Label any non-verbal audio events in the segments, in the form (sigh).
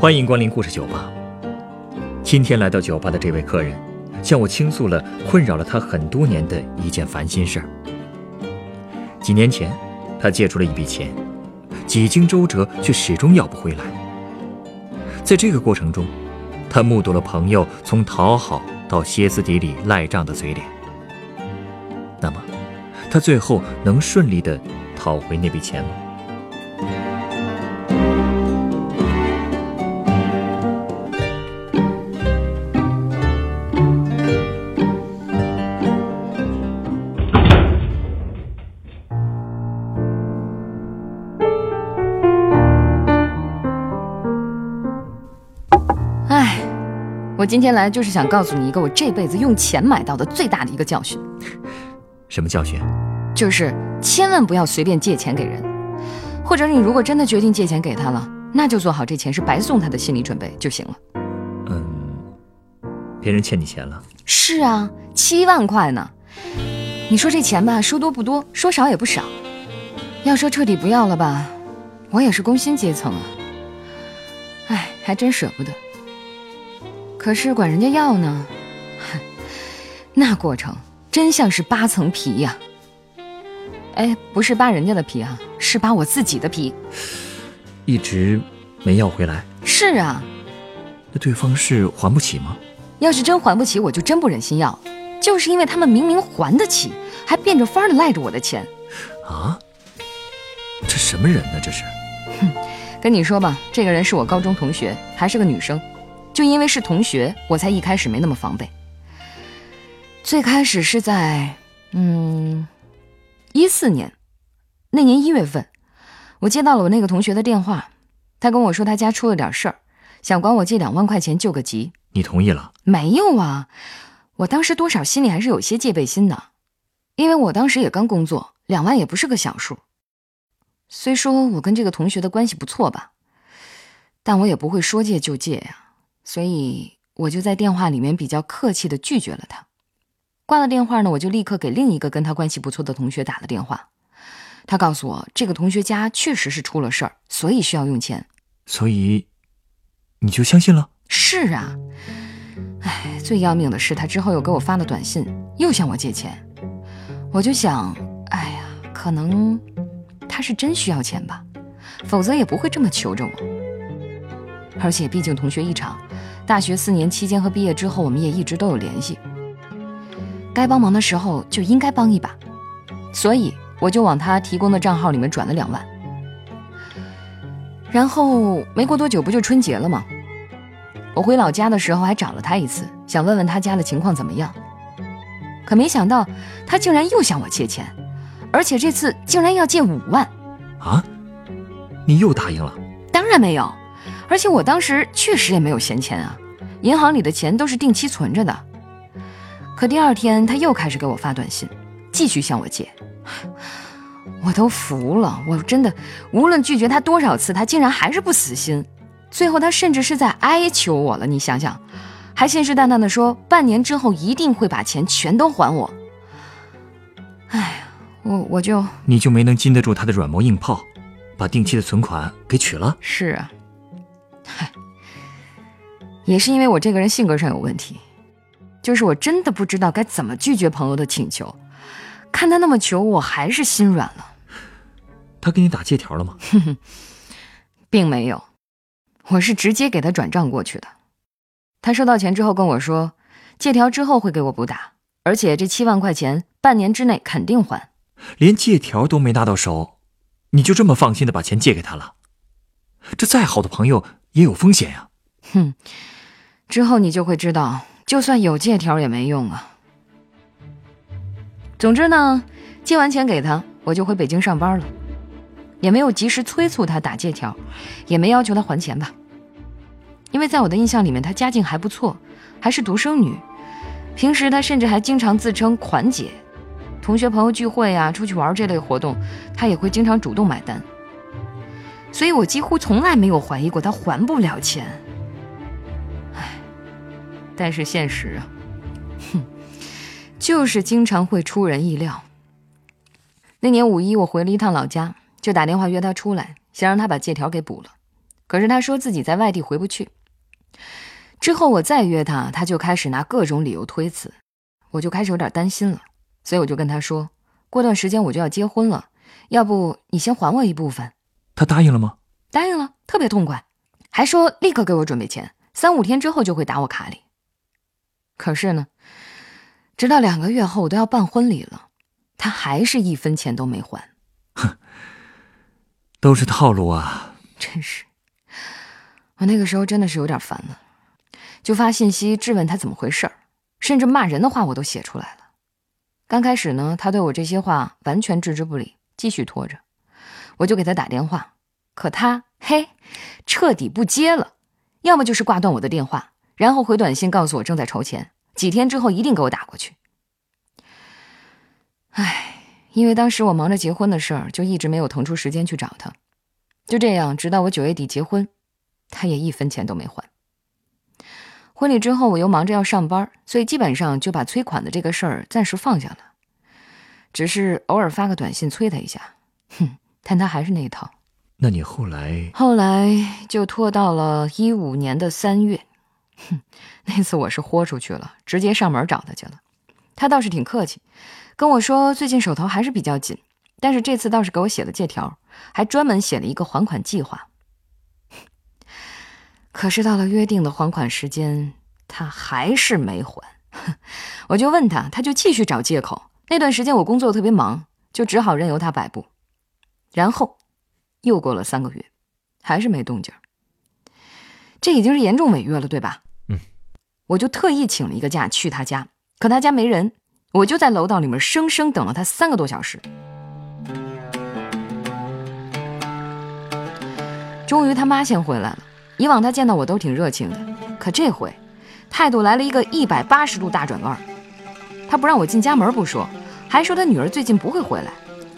欢迎光临故事酒吧。今天来到酒吧的这位客人，向我倾诉了困扰了他很多年的一件烦心事儿。几年前，他借出了一笔钱，几经周折却始终要不回来。在这个过程中，他目睹了朋友从讨好到歇斯底里赖账的嘴脸。那么，他最后能顺利的讨回那笔钱吗？今天来就是想告诉你一个我这辈子用钱买到的最大的一个教训，什么教训？就是千万不要随便借钱给人，或者你如果真的决定借钱给他了，那就做好这钱是白送他的心理准备就行了。嗯，别人欠你钱了，是啊，七万块呢。你说这钱吧，说多不多，说少也不少。要说彻底不要了吧，我也是工薪阶层啊。哎，还真舍不得。可是管人家要呢，哼，(laughs) 那过程真像是扒层皮呀。哎，不是扒人家的皮啊，是扒我自己的皮。一直没要回来。是啊，那对方是还不起吗？要是真还不起，我就真不忍心要。就是因为他们明明还得起，还变着法儿的赖着我的钱。啊，这什么人呢？这是。哼跟你说吧，这个人是我高中同学，还是个女生。就因为是同学，我才一开始没那么防备。最开始是在嗯一四年那年一月份，我接到了我那个同学的电话，他跟我说他家出了点事儿，想管我借两万块钱救个急。你同意了？没有啊，我当时多少心里还是有些戒备心的，因为我当时也刚工作，两万也不是个小数。虽说我跟这个同学的关系不错吧，但我也不会说借就借呀。所以我就在电话里面比较客气的拒绝了他。挂了电话呢，我就立刻给另一个跟他关系不错的同学打了电话。他告诉我，这个同学家确实是出了事儿，所以需要用钱。所以你就相信了？是啊。哎，最要命的是，他之后又给我发了短信，又向我借钱。我就想，哎呀，可能他是真需要钱吧，否则也不会这么求着我。而且毕竟同学一场，大学四年期间和毕业之后，我们也一直都有联系。该帮忙的时候就应该帮一把，所以我就往他提供的账号里面转了两万。然后没过多久，不就春节了吗？我回老家的时候还找了他一次，想问问他家的情况怎么样。可没想到，他竟然又向我借钱，而且这次竟然要借五万。啊？你又答应了？当然没有。而且我当时确实也没有闲钱啊，银行里的钱都是定期存着的。可第二天他又开始给我发短信，继续向我借，(laughs) 我都服了。我真的无论拒绝他多少次，他竟然还是不死心。最后他甚至是在哀求我了，你想想，还信誓旦旦的说半年之后一定会把钱全都还我。哎呀，我我就你就没能禁得住他的软磨硬泡，把定期的存款给取了？是啊。嗨，(laughs) 也是因为我这个人性格上有问题，就是我真的不知道该怎么拒绝朋友的请求。看他那么求，我还是心软了。他给你打借条了吗？(laughs) 并没有，我是直接给他转账过去的。他收到钱之后跟我说，借条之后会给我补打，而且这七万块钱半年之内肯定还。连借条都没拿到手，你就这么放心的把钱借给他了？这再好的朋友。也有风险呀，哼！之后你就会知道，就算有借条也没用啊。总之呢，借完钱给他，我就回北京上班了，也没有及时催促他打借条，也没要求他还钱吧。因为在我的印象里面，他家境还不错，还是独生女，平时他甚至还经常自称款姐，同学朋友聚会啊、出去玩这类活动，他也会经常主动买单。所以我几乎从来没有怀疑过他还不了钱。唉，但是现实啊，哼，就是经常会出人意料。那年五一我回了一趟老家，就打电话约他出来，想让他把借条给补了。可是他说自己在外地回不去。之后我再约他，他就开始拿各种理由推辞，我就开始有点担心了，所以我就跟他说，过段时间我就要结婚了，要不你先还我一部分。他答应了吗？答应了，特别痛快，还说立刻给我准备钱，三五天之后就会打我卡里。可是呢，直到两个月后我都要办婚礼了，他还是一分钱都没还。哼，(laughs) 都是套路啊！真是，我那个时候真的是有点烦了。就发信息质问他怎么回事儿，甚至骂人的话我都写出来了。刚开始呢，他对我这些话完全置之不理，继续拖着。我就给他打电话，可他嘿，彻底不接了，要么就是挂断我的电话，然后回短信告诉我正在筹钱，几天之后一定给我打过去。唉，因为当时我忙着结婚的事儿，就一直没有腾出时间去找他。就这样，直到我九月底结婚，他也一分钱都没还。婚礼之后，我又忙着要上班，所以基本上就把催款的这个事儿暂时放下了，只是偶尔发个短信催他一下。哼，但他还是那一套。那你后来？后来就拖到了一五年的三月。哼，(laughs) 那次我是豁出去了，直接上门找他去了。他倒是挺客气，跟我说最近手头还是比较紧，但是这次倒是给我写了借条，还专门写了一个还款计划。(laughs) 可是到了约定的还款时间，他还是没还。(laughs) 我就问他，他就继续找借口。那段时间我工作特别忙，就只好任由他摆布。然后又过了三个月，还是没动静。这已经是严重违约了，对吧？嗯。我就特意请了一个假去他家，可他家没人，我就在楼道里面生生等了他三个多小时。终于他妈先回来了。以往他见到我都挺热情的，可这回态度来了一个一百八十度大转弯。他不让我进家门不说，还说他女儿最近不会回来，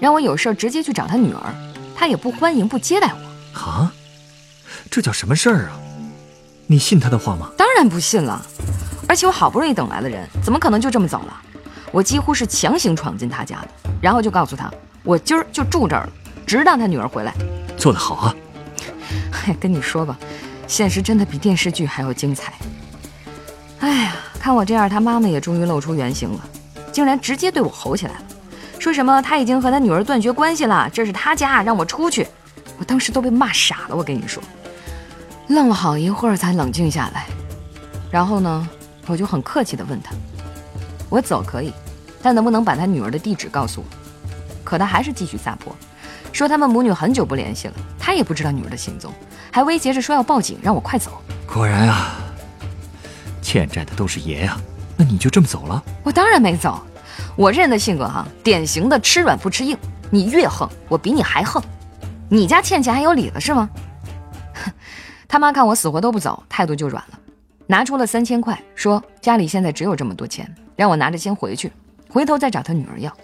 让我有事直接去找他女儿。他也不欢迎不接待我。啊，这叫什么事儿啊？你信他的话吗？当然不信了。而且我好不容易等来的人，怎么可能就这么走了？我几乎是强行闯进他家的，然后就告诉他，我今儿就住这儿了，直到他女儿回来。做得好啊！(laughs) 哎，跟你说吧。现实真的比电视剧还要精彩。哎呀，看我这样，他妈妈也终于露出原形了，竟然直接对我吼起来了，说什么他已经和他女儿断绝关系了，这是他家，让我出去。我当时都被骂傻了，我跟你说，愣了好一会儿才冷静下来。然后呢，我就很客气地问他，我走可以，但能不能把他女儿的地址告诉我？可他还是继续撒泼，说他们母女很久不联系了，他也不知道女儿的行踪。还威胁着说要报警，让我快走。果然啊，欠债的都是爷呀。那你就这么走了？我当然没走。我这人的性格哈，典型的吃软不吃硬。你越横，我比你还横。你家欠钱还有理了是吗？哼 (laughs) 他妈看我死活都不走，态度就软了，拿出了三千块，说家里现在只有这么多钱，让我拿着先回去，回头再找他女儿要。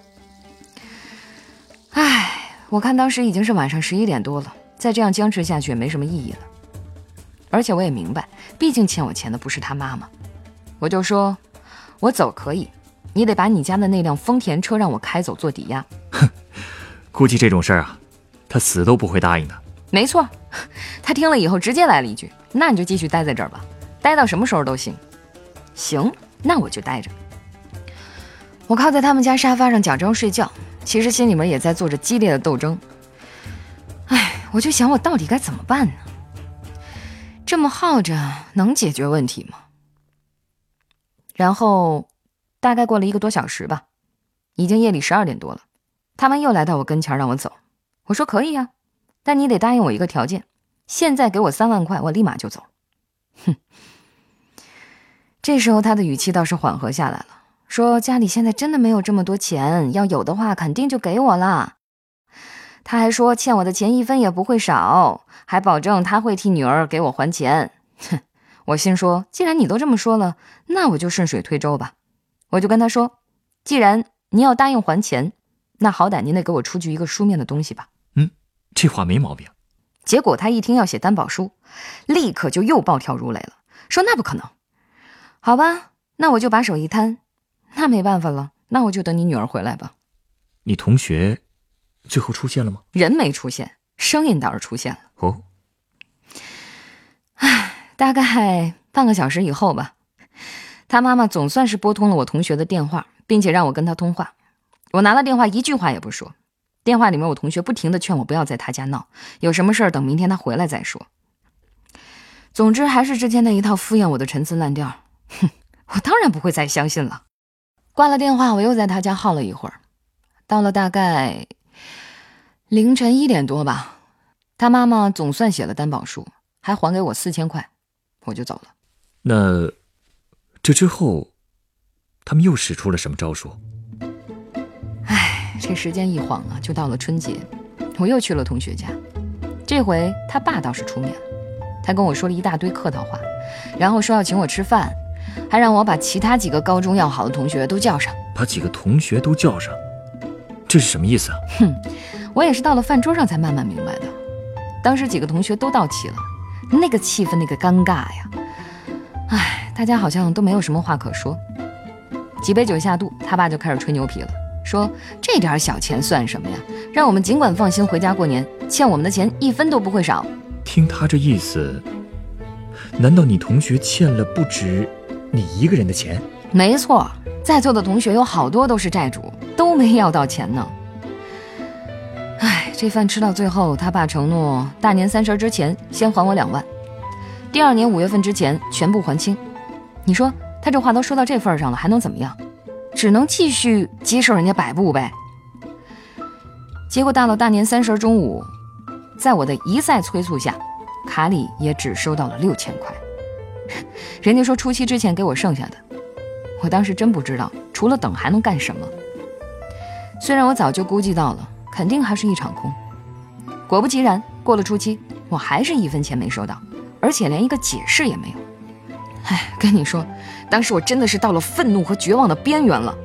唉，我看当时已经是晚上十一点多了。再这样僵持下去也没什么意义了，而且我也明白，毕竟欠我钱的不是他妈妈。我就说，我走可以，你得把你家的那辆丰田车让我开走做抵押。哼，估计这种事儿啊，他死都不会答应的。没错，(laughs) 他听了以后直接来了一句：“那你就继续待在这儿吧，待到什么时候都行。”行，那我就待着。我靠在他们家沙发上假装睡觉，其实心里面也在做着激烈的斗争。我就想，我到底该怎么办呢？这么耗着能解决问题吗？然后，大概过了一个多小时吧，已经夜里十二点多了，他们又来到我跟前让我走。我说可以啊，但你得答应我一个条件，现在给我三万块，我立马就走。哼，这时候他的语气倒是缓和下来了，说家里现在真的没有这么多钱，要有的话肯定就给我了。他还说欠我的钱一分也不会少，还保证他会替女儿给我还钱。哼，我心说，既然你都这么说了，那我就顺水推舟吧。我就跟他说，既然您要答应还钱，那好歹您得给我出具一个书面的东西吧。嗯，这话没毛病。结果他一听要写担保书，立刻就又暴跳如雷了，说那不可能。好吧，那我就把手一摊，那没办法了，那我就等你女儿回来吧。你同学。最后出现了吗？人没出现，声音倒是出现了。哦，唉大概半个小时以后吧，他妈妈总算是拨通了我同学的电话，并且让我跟他通话。我拿了电话，一句话也不说。电话里面，我同学不停的劝我不要在他家闹，有什么事儿等明天他回来再说。总之，还是之前那一套敷衍我的陈词滥调。哼，我当然不会再相信了。挂了电话，我又在他家耗了一会儿，到了大概凌晨一点多吧，他妈妈总算写了担保书，还还给我四千块，我就走了。那这之后，他们又使出了什么招数？唉，这时间一晃啊，就到了春节，我又去了同学家，这回他爸倒是出面了。他跟我说了一大堆客套话，然后说要请我吃饭，还让我把其他几个高中要好的同学都叫上。把几个同学都叫上，这是什么意思啊？哼，我也是到了饭桌上才慢慢明白的。当时几个同学都到齐了，那个气氛，那个尴尬呀！唉，大家好像都没有什么话可说。几杯酒下肚，他爸就开始吹牛皮了，说这点小钱算什么呀？让我们尽管放心回家过年，欠我们的钱一分都不会少。听他这意思，难道你同学欠了不止你一个人的钱？没错，在座的同学有好多都是债主，都没要到钱呢。唉，这饭吃到最后，他爸承诺大年三十之前先还我两万，第二年五月份之前全部还清。你说他这话都说到这份上了，还能怎么样？只能继续接受人家摆布呗。结果到了大年三十中午。在我的一再催促下，卡里也只收到了六千块。(laughs) 人家说初七之前给我剩下的，我当时真不知道，除了等还能干什么。虽然我早就估计到了，肯定还是一场空。果不其然，过了初七，我还是一分钱没收到，而且连一个解释也没有。哎，跟你说，当时我真的是到了愤怒和绝望的边缘了。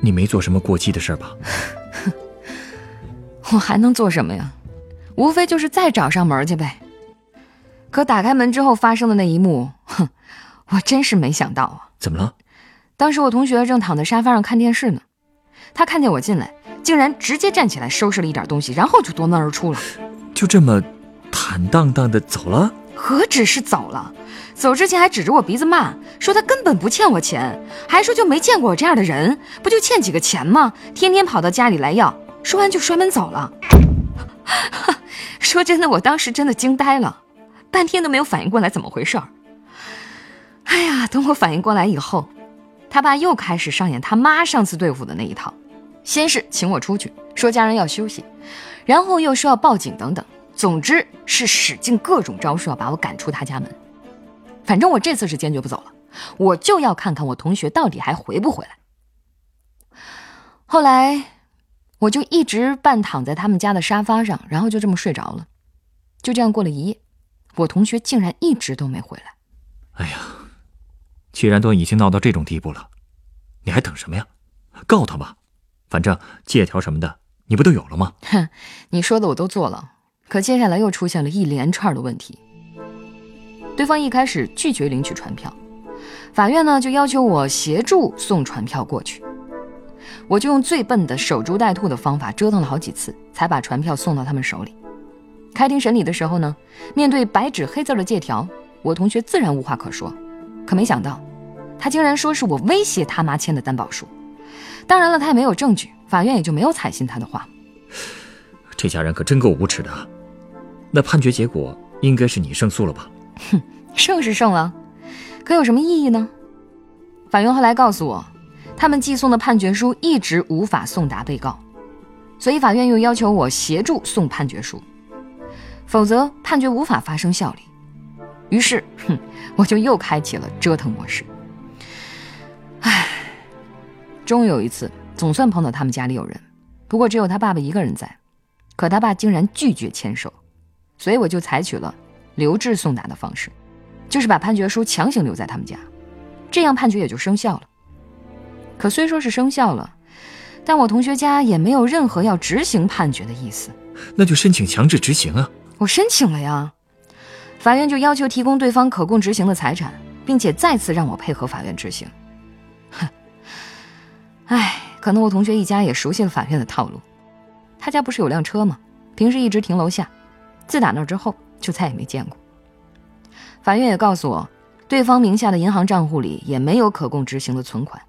你没做什么过激的事吧？(laughs) 我还能做什么呀？无非就是再找上门去呗。可打开门之后发生的那一幕，哼，我真是没想到啊！怎么了？当时我同学正躺在沙发上看电视呢，他看见我进来，竟然直接站起来收拾了一点东西，然后就夺门而出了。就这么坦荡荡的走了？何止是走了，走之前还指着我鼻子骂，说他根本不欠我钱，还说就没见过我这样的人，不就欠几个钱吗？天天跑到家里来要。说完就摔门走了。(laughs) 说真的，我当时真的惊呆了，半天都没有反应过来怎么回事儿。哎呀，等我反应过来以后，他爸又开始上演他妈上次对付的那一套，先是请我出去，说家人要休息，然后又说要报警等等，总之是使尽各种招数要把我赶出他家门。反正我这次是坚决不走了，我就要看看我同学到底还回不回来。后来。我就一直半躺在他们家的沙发上，然后就这么睡着了，就这样过了一夜。我同学竟然一直都没回来。哎呀，既然都已经闹到这种地步了，你还等什么呀？告他吧，反正借条什么的你不都有了吗？哼，你说的我都做了，可接下来又出现了一连串的问题。对方一开始拒绝领取传票，法院呢就要求我协助送传票过去。我就用最笨的守株待兔的方法折腾了好几次，才把传票送到他们手里。开庭审理的时候呢，面对白纸黑字的借条，我同学自然无话可说。可没想到，他竟然说是我威胁他妈签的担保书。当然了，他也没有证据，法院也就没有采信他的话。这家人可真够无耻的。那判决结果应该是你胜诉了吧？哼，胜是胜了，可有什么意义呢？法院后来告诉我。他们寄送的判决书一直无法送达被告，所以法院又要求我协助送判决书，否则判决无法发生效力。于是，哼，我就又开启了折腾模式。唉，终于有一次，总算碰到他们家里有人，不过只有他爸爸一个人在，可他爸竟然拒绝签收，所以我就采取了留置送达的方式，就是把判决书强行留在他们家，这样判决也就生效了。可虽说是生效了，但我同学家也没有任何要执行判决的意思。那就申请强制执行啊！我申请了呀，法院就要求提供对方可供执行的财产，并且再次让我配合法院执行。哼，唉，可能我同学一家也熟悉了法院的套路。他家不是有辆车吗？平时一直停楼下，自打那之后就再也没见过。法院也告诉我，对方名下的银行账户里也没有可供执行的存款。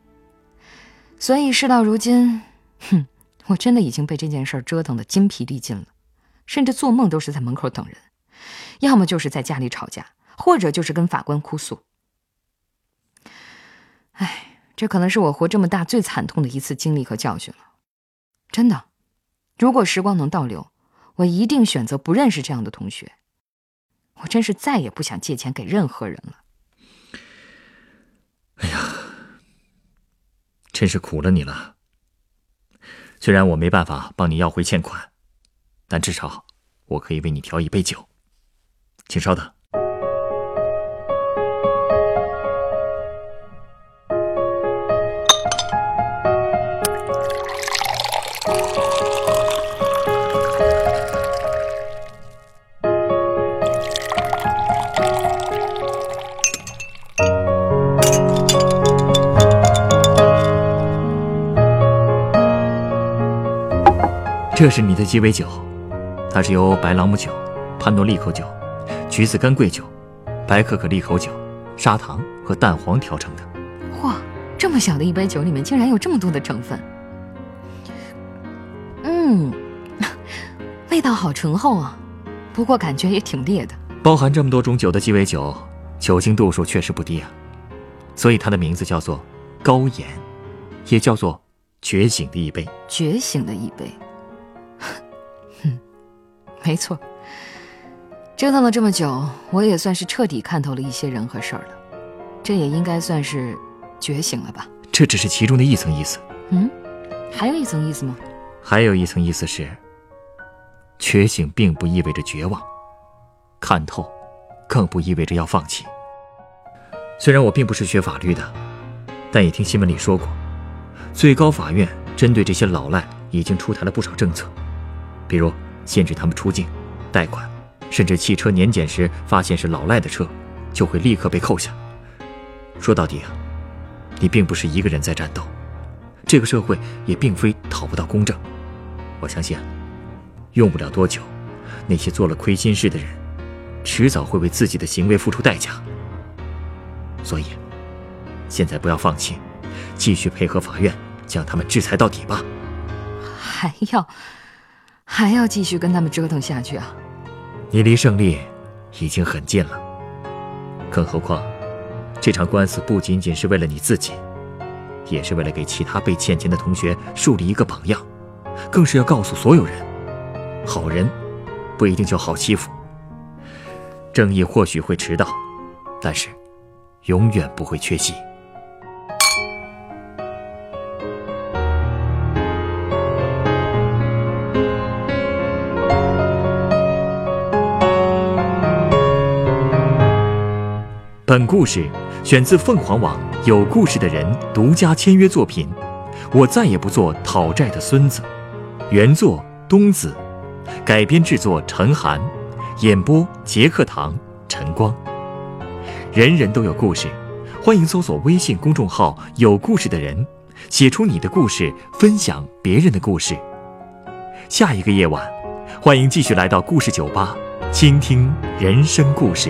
所以事到如今，哼，我真的已经被这件事折腾得筋疲力尽了，甚至做梦都是在门口等人，要么就是在家里吵架，或者就是跟法官哭诉。唉，这可能是我活这么大最惨痛的一次经历和教训了。真的，如果时光能倒流，我一定选择不认识这样的同学。我真是再也不想借钱给任何人了。哎呀，真是苦了你了。虽然我没办法帮你要回欠款，但至少我可以为你调一杯酒。请稍等。这是你的鸡尾酒，它是由白朗姆酒、潘诺利口酒、橘子干桂酒、白可可利口酒、砂糖和蛋黄调成的。哇，这么小的一杯酒里面竟然有这么多的成分。嗯，(laughs) 味道好醇厚啊，不过感觉也挺烈的。包含这么多种酒的鸡尾酒，酒精度数确实不低啊，所以它的名字叫做高盐，也叫做觉醒的一杯。觉醒的一杯。没错，折腾了这么久，我也算是彻底看透了一些人和事儿了，这也应该算是觉醒了吧？这只是其中的一层意思。嗯，还有一层意思吗？还有一层意思是，觉醒并不意味着绝望，看透，更不意味着要放弃。虽然我并不是学法律的，但也听新闻里说过，最高法院针对这些老赖已经出台了不少政策，比如。限制他们出境、贷款，甚至汽车年检时发现是老赖的车，就会立刻被扣下。说到底啊，你并不是一个人在战斗，这个社会也并非讨不到公正。我相信啊，用不了多久，那些做了亏心事的人，迟早会为自己的行为付出代价。所以，现在不要放弃，继续配合法院将他们制裁到底吧。还要。还要继续跟他们折腾下去啊！你离胜利已经很近了，更何况，这场官司不仅仅是为了你自己，也是为了给其他被欠钱的同学树立一个榜样，更是要告诉所有人：好人不一定就好欺负，正义或许会迟到，但是永远不会缺席。本故事选自凤凰网“有故事的人”独家签约作品。我再也不做讨债的孙子。原作东子，改编制作陈寒，演播杰克堂晨光。人人都有故事，欢迎搜索微信公众号“有故事的人”，写出你的故事，分享别人的故事。下一个夜晚，欢迎继续来到故事酒吧，倾听人生故事。